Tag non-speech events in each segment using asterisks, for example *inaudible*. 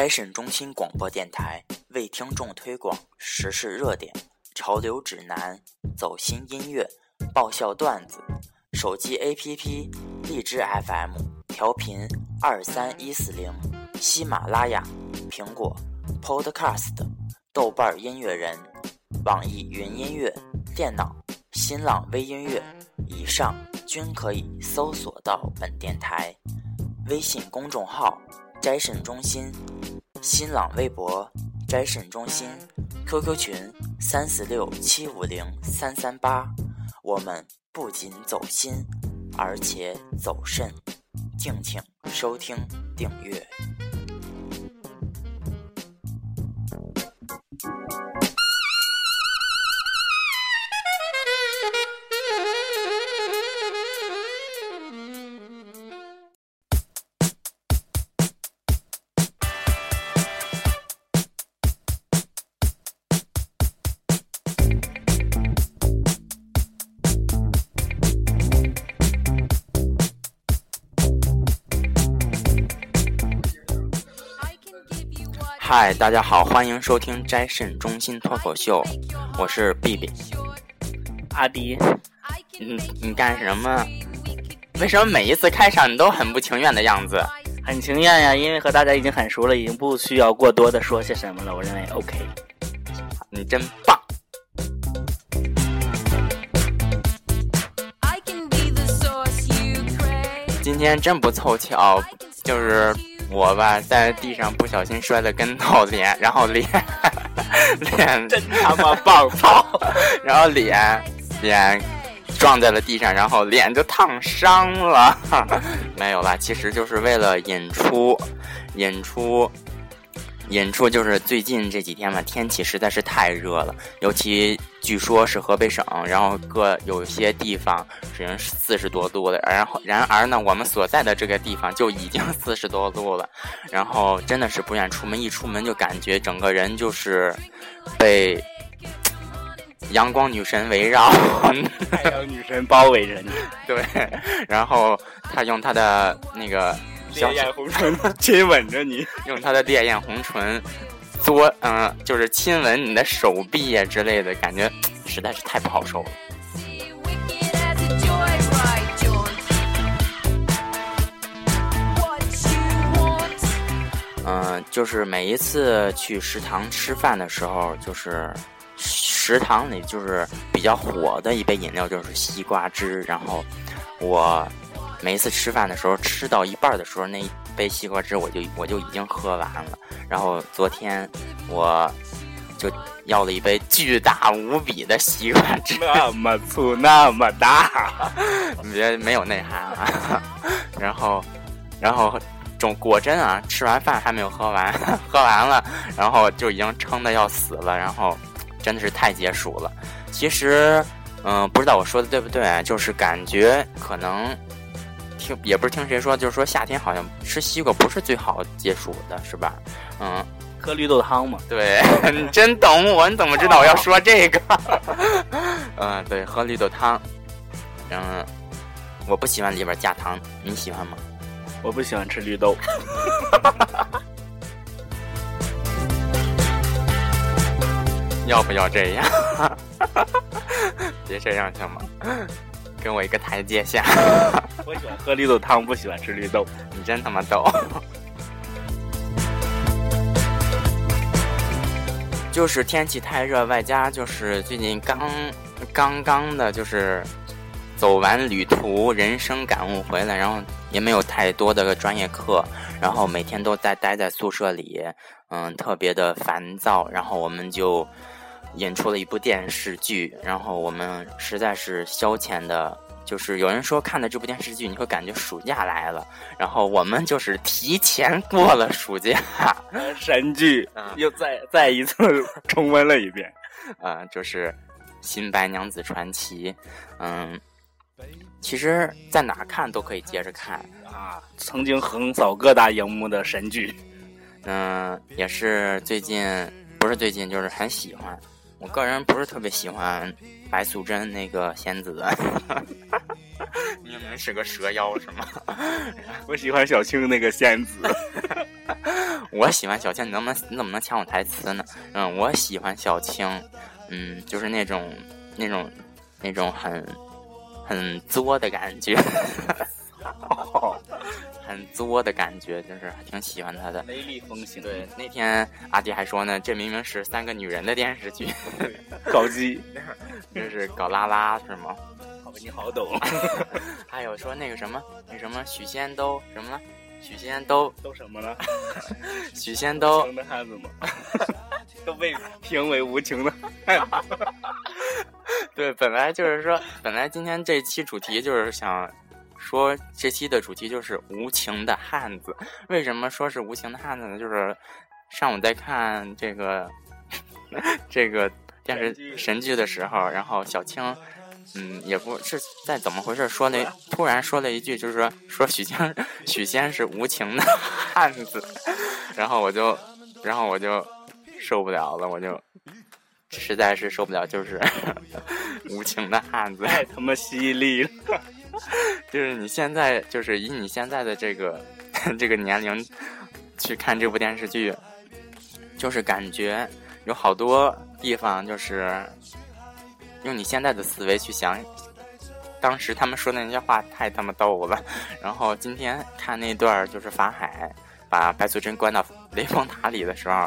斋审中心广播电台为听众推广时事热点、潮流指南、走心音乐、爆笑段子。手机 APP：荔枝 FM 调频二三一四零，喜马拉雅、苹果 Podcast、豆瓣音乐人、网易云音乐、电脑、新浪微音乐以上均可以搜索到本电台。微信公众号。斋审中心，新浪微博斋审中心，QQ 群三四六七五零三三八。我们不仅走心，而且走肾，敬请收听订阅。嗨，大家好，欢迎收听斋肾中心脱口秀，我是 B B。阿迪，你你干什么？为什么每一次开场你都很不情愿的样子？很情愿呀，因为和大家已经很熟了，已经不需要过多的说些什么了。我认为 OK。你真棒。今天真不凑巧，就是。我吧，在地上不小心摔了跟头，脸，然后脸，脸真他妈爆操，*laughs* 然后脸，脸撞在了地上，然后脸就烫伤了。*laughs* 没有啦，其实就是为了演出，演出。演出就是最近这几天嘛，天气实在是太热了，尤其据说是河北省，然后各有些地方只能四十多度的，然后然而呢，我们所在的这个地方就已经四十多度了，然后真的是不愿出门，一出门就感觉整个人就是被阳光女神围绕，太阳女神包围着你，*laughs* 对，然后他用他的那个。烈焰红唇亲吻着你，*laughs* 用他的烈焰红唇作，嗯，就是亲吻你的手臂呀之类的感觉，实在是太不好受了。嗯，就是每一次去食堂吃饭的时候，就是食堂里就是比较火的一杯饮料就是西瓜汁，然后我。每一次吃饭的时候，吃到一半的时候，那一杯西瓜汁我就我就已经喝完了。然后昨天我就要了一杯巨大无比的西瓜汁，那么粗那么大，*laughs* 别没有内涵啊。然后，然后种果真啊，吃完饭还没有喝完，喝完了，然后就已经撑的要死了。然后真的是太解暑了。其实，嗯，不知道我说的对不对，就是感觉可能。听也不是听谁说，就是说夏天好像吃西瓜不是最好解暑的，是吧？嗯，喝绿豆汤嘛。对，*laughs* 你真懂我，你怎么知道我要说这个？*laughs* 嗯，对，喝绿豆汤。嗯，我不喜欢里边加糖，你喜欢吗？我不喜欢吃绿豆。*laughs* 要不要这样？别这样行吗？给我一个台阶下。我喜欢喝绿豆汤，不喜欢吃绿豆。你真他妈逗！*laughs* 就是天气太热，外加就是最近刚刚刚的，就是走完旅途，人生感悟回来，然后也没有太多的专业课，然后每天都在待在宿舍里，嗯，特别的烦躁。然后我们就演出了一部电视剧，然后我们实在是消遣的。就是有人说看的这部电视剧，你会感觉暑假来了，然后我们就是提前过了暑假。*laughs* 神剧，又再再一次 *laughs* 重温了一遍。呃，就是《新白娘子传奇》。嗯，其实在哪看都可以接着看啊。曾经横扫各大荧幕的神剧。嗯，也是最近，不是最近，就是很喜欢。我个人不是特别喜欢。白素贞那个仙子，*laughs* 明明是个蛇妖是吗？*laughs* 我喜欢小青那个仙子。*laughs* 我喜欢小青，你能不能你怎么能抢我台词呢？嗯，我喜欢小青，嗯，就是那种那种那种很很作的感觉，很作的感觉，就是还挺喜欢他的。雷厉风行，对，那天阿迪还说呢，这明明是三个女人的电视剧，搞基，这是搞拉拉是吗？好吧，你好懂。*laughs* 还有说那个什么，那什么许仙都什么了？许仙都都什么了？*laughs* 许仙都的汉子吗？*laughs* 都被评为无情的汉子。对，本来就是说，本来今天这期主题就是想说，这期的主题就是无情的汉子。为什么说是无情的汉子呢？就是上午在看这个 *laughs* 这个电视神剧的时候，然后小青。嗯，也不是在怎么回事，说那突然说了一句，就是说说许仙许仙是无情的汉子，然后我就，然后我就受不了了，我就实在是受不了，就是 *laughs* 无情的汉子，太他妈犀利了，*laughs* 就是你现在就是以你现在的这个 *laughs* 这个年龄去看这部电视剧，就是感觉有好多地方就是。用你现在的思维去想，当时他们说的那些话太他妈逗了。然后今天看那段就是法海把白素贞关到雷峰塔里的时候，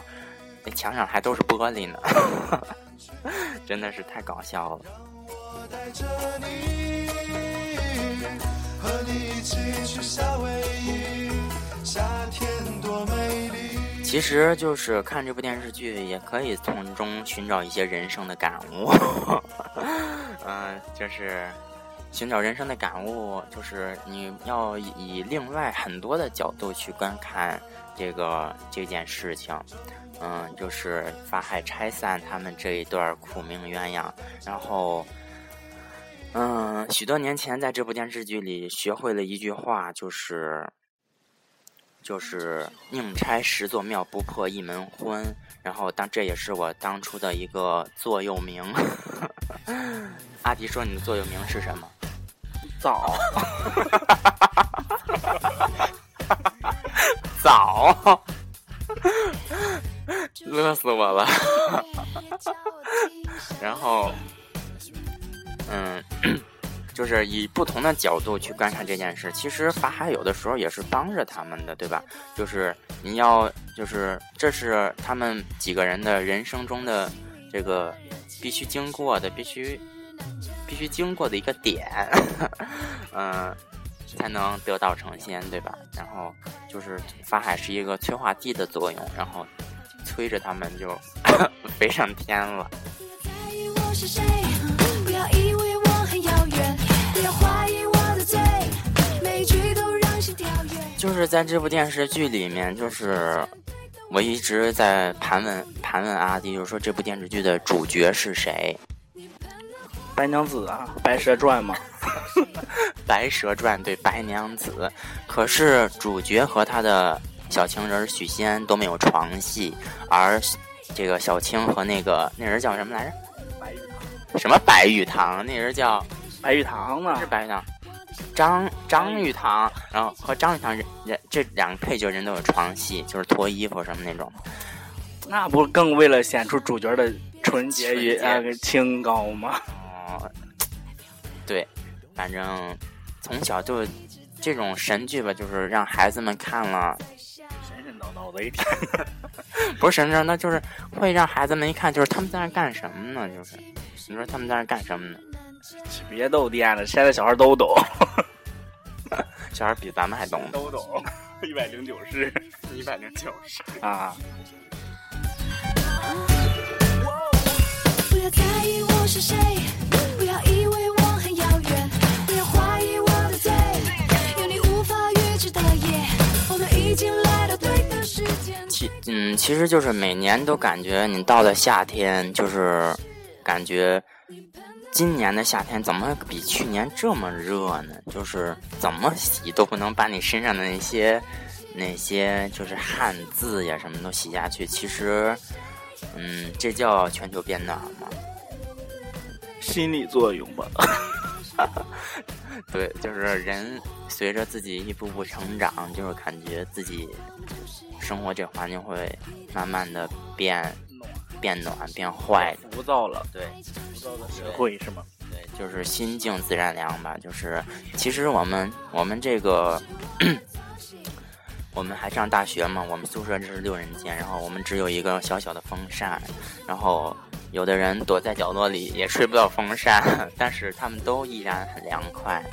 那墙上还都是玻璃呢，*laughs* 真的是太搞笑了。其实就是看这部电视剧，也可以从中寻找一些人生的感悟。嗯，*laughs* 就是寻找人生的感悟，就是你要以另外很多的角度去观看这个这件事情。嗯，就是法海拆散他们这一段苦命鸳鸯，然后，嗯，许多年前在这部电视剧里学会了一句话，就是。就是宁拆十座庙，不破一门婚。然后当这也是我当初的一个座右铭。*laughs* 阿迪说：“你的座右铭是什么？”早，早，*laughs* 乐死我了。*laughs* 然后，嗯。*clears throat* 就是以不同的角度去观看这件事，其实法海有的时候也是帮着他们的，对吧？就是你要，就是这是他们几个人的人生中的这个必须经过的、必须必须经过的一个点，*laughs* 嗯，才能得道成仙，对吧？然后就是法海是一个催化剂的作用，然后催着他们就 *coughs* 飞上天了。就是在这部电视剧里面，就是我一直在盘问盘问阿迪，就是说这部电视剧的主角是谁？白娘子啊，《白蛇传》吗？《白蛇传》对，白娘子。可是主角和他的小情人许仙都没有床戏，而这个小青和那个那人叫什么来着？白玉堂。什么白玉堂？那人叫白玉堂呢？是白玉堂。张张玉堂，然后和张玉堂人人这两个配角人都有床戏，就是脱衣服什么那种。那不更为了显出主角的纯洁与那个清高吗？哦，对，反正从小就这种神剧吧，就是让孩子们看了神神叨叨的一天。*laughs* 不是神神，那就是会让孩子们一看，就是他们在那干什么呢？就是你说他们在那干什么呢？别逗电了，现在小孩都懂，*laughs* 小孩比咱们还懂，都懂。一百零九式，一百零九式啊。不要在意我是谁，不要以为我很遥远，不要怀疑我的罪，有你无法预知的夜，我们已经来到对的时间其嗯，其实就是每年都感觉你到了夏天，就是感觉。今年的夏天怎么比去年这么热呢？就是怎么洗都不能把你身上的那些、那些就是汗渍呀什么都洗下去。其实，嗯，这叫全球变暖吗？心理作用吧。*laughs* 对，就是人随着自己一步步成长，就是感觉自己生活这环境会慢慢的变变暖、变坏、浮躁了。对，浮躁的社会是吗？对，就是心静自然凉吧。就是其实我们我们这个。*clears throat* 我们还上大学嘛？我们宿舍这是六人间，然后我们只有一个小小的风扇，然后有的人躲在角落里也吹不到风扇，但是他们都依然很凉快，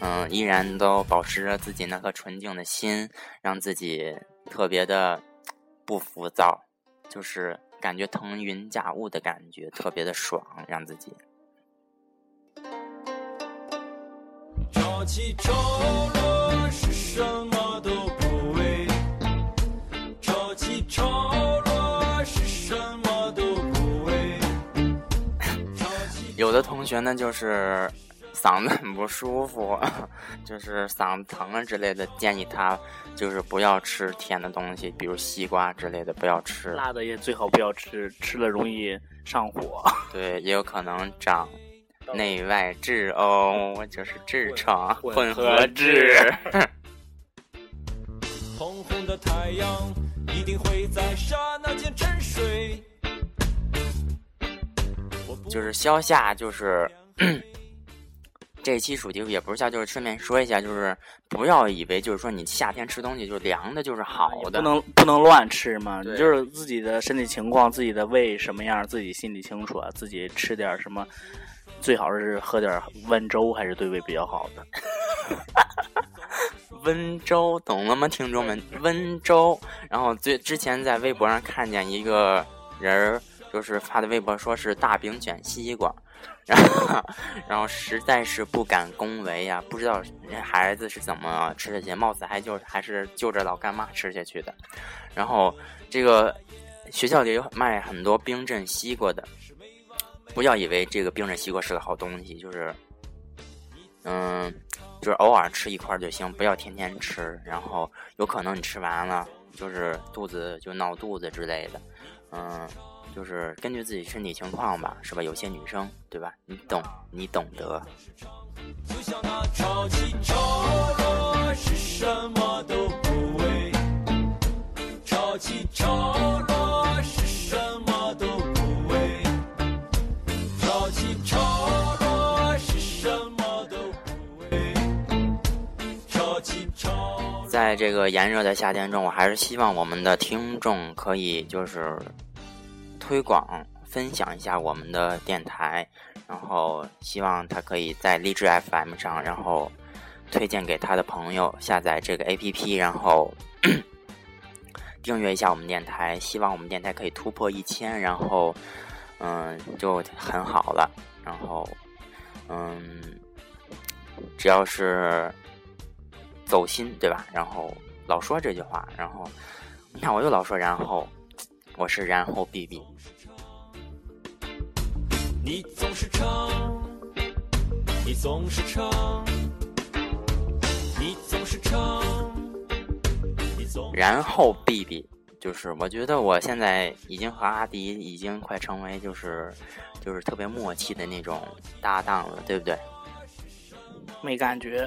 嗯，依然都保持着自己那颗纯净的心，让自己特别的不浮躁，就是感觉腾云驾雾的感觉，特别的爽，让自己。潮起潮落是什么都。有的同学呢，就是嗓子很不舒服，就是嗓子疼啊之类的，建议他就是不要吃甜的东西，比如西瓜之类的，不要吃。辣的也最好不要吃，吃了容易上火。*laughs* 对，也有可能长内外痔哦，就是痔疮混合痔。红红的太阳一定会在刹那间沉睡。*laughs* 就是消夏，就是 *clears throat* 这期主题也不是消，就是顺便说一下，就是不要以为就是说你夏天吃东西就凉的，就是好的，不能不能乱吃嘛。你就是自己的身体情况，自己的胃什么样，自己心里清楚啊。自己吃点什么，最好是喝点温粥，还是对胃比较好的。*laughs* *laughs* 温粥，懂了吗，听众们？温粥。然后最之前在微博上看见一个人儿。就是发的微博说是大饼卷西瓜，然 *laughs* 后然后实在是不敢恭维呀，不知道人孩子是怎么吃下去，貌似还就还是就着老干妈吃下去的。然后这个学校里有卖很多冰镇西瓜的，不要以为这个冰镇西瓜是个好东西，就是嗯，就是偶尔吃一块就行，不要天天吃。然后有可能你吃完了就是肚子就闹肚子之类的，嗯。就是根据自己身体情况吧，是吧？有些女生，对吧？你懂，你懂得。在这个炎热的夏天中，我还是希望我们的听众可以就是。推广分享一下我们的电台，然后希望他可以在荔枝 FM 上，然后推荐给他的朋友下载这个 APP，然后订阅一下我们电台。希望我们电台可以突破一千，然后嗯就很好了。然后嗯，只要是走心，对吧？然后老说这句话，然后你看我又老说然后。我是然后 B B。你总是唱，你总是唱，你总是唱，你总。然后 B B 就是，我觉得我现在已经和阿迪已经快成为就是就是特别默契的那种搭档了，对不对？没感觉。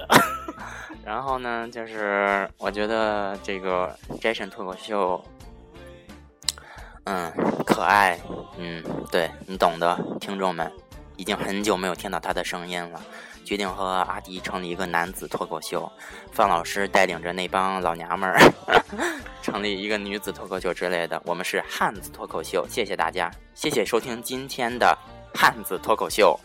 *laughs* 然后呢，就是我觉得这个 Jason 脱口秀。嗯，可爱，嗯，对你懂的，听众们，已经很久没有听到他的声音了，决定和阿迪成立一个男子脱口秀，范老师带领着那帮老娘们儿 *laughs* 成立一个女子脱口秀之类的，我们是汉子脱口秀，谢谢大家，谢谢收听今天的汉子脱口秀。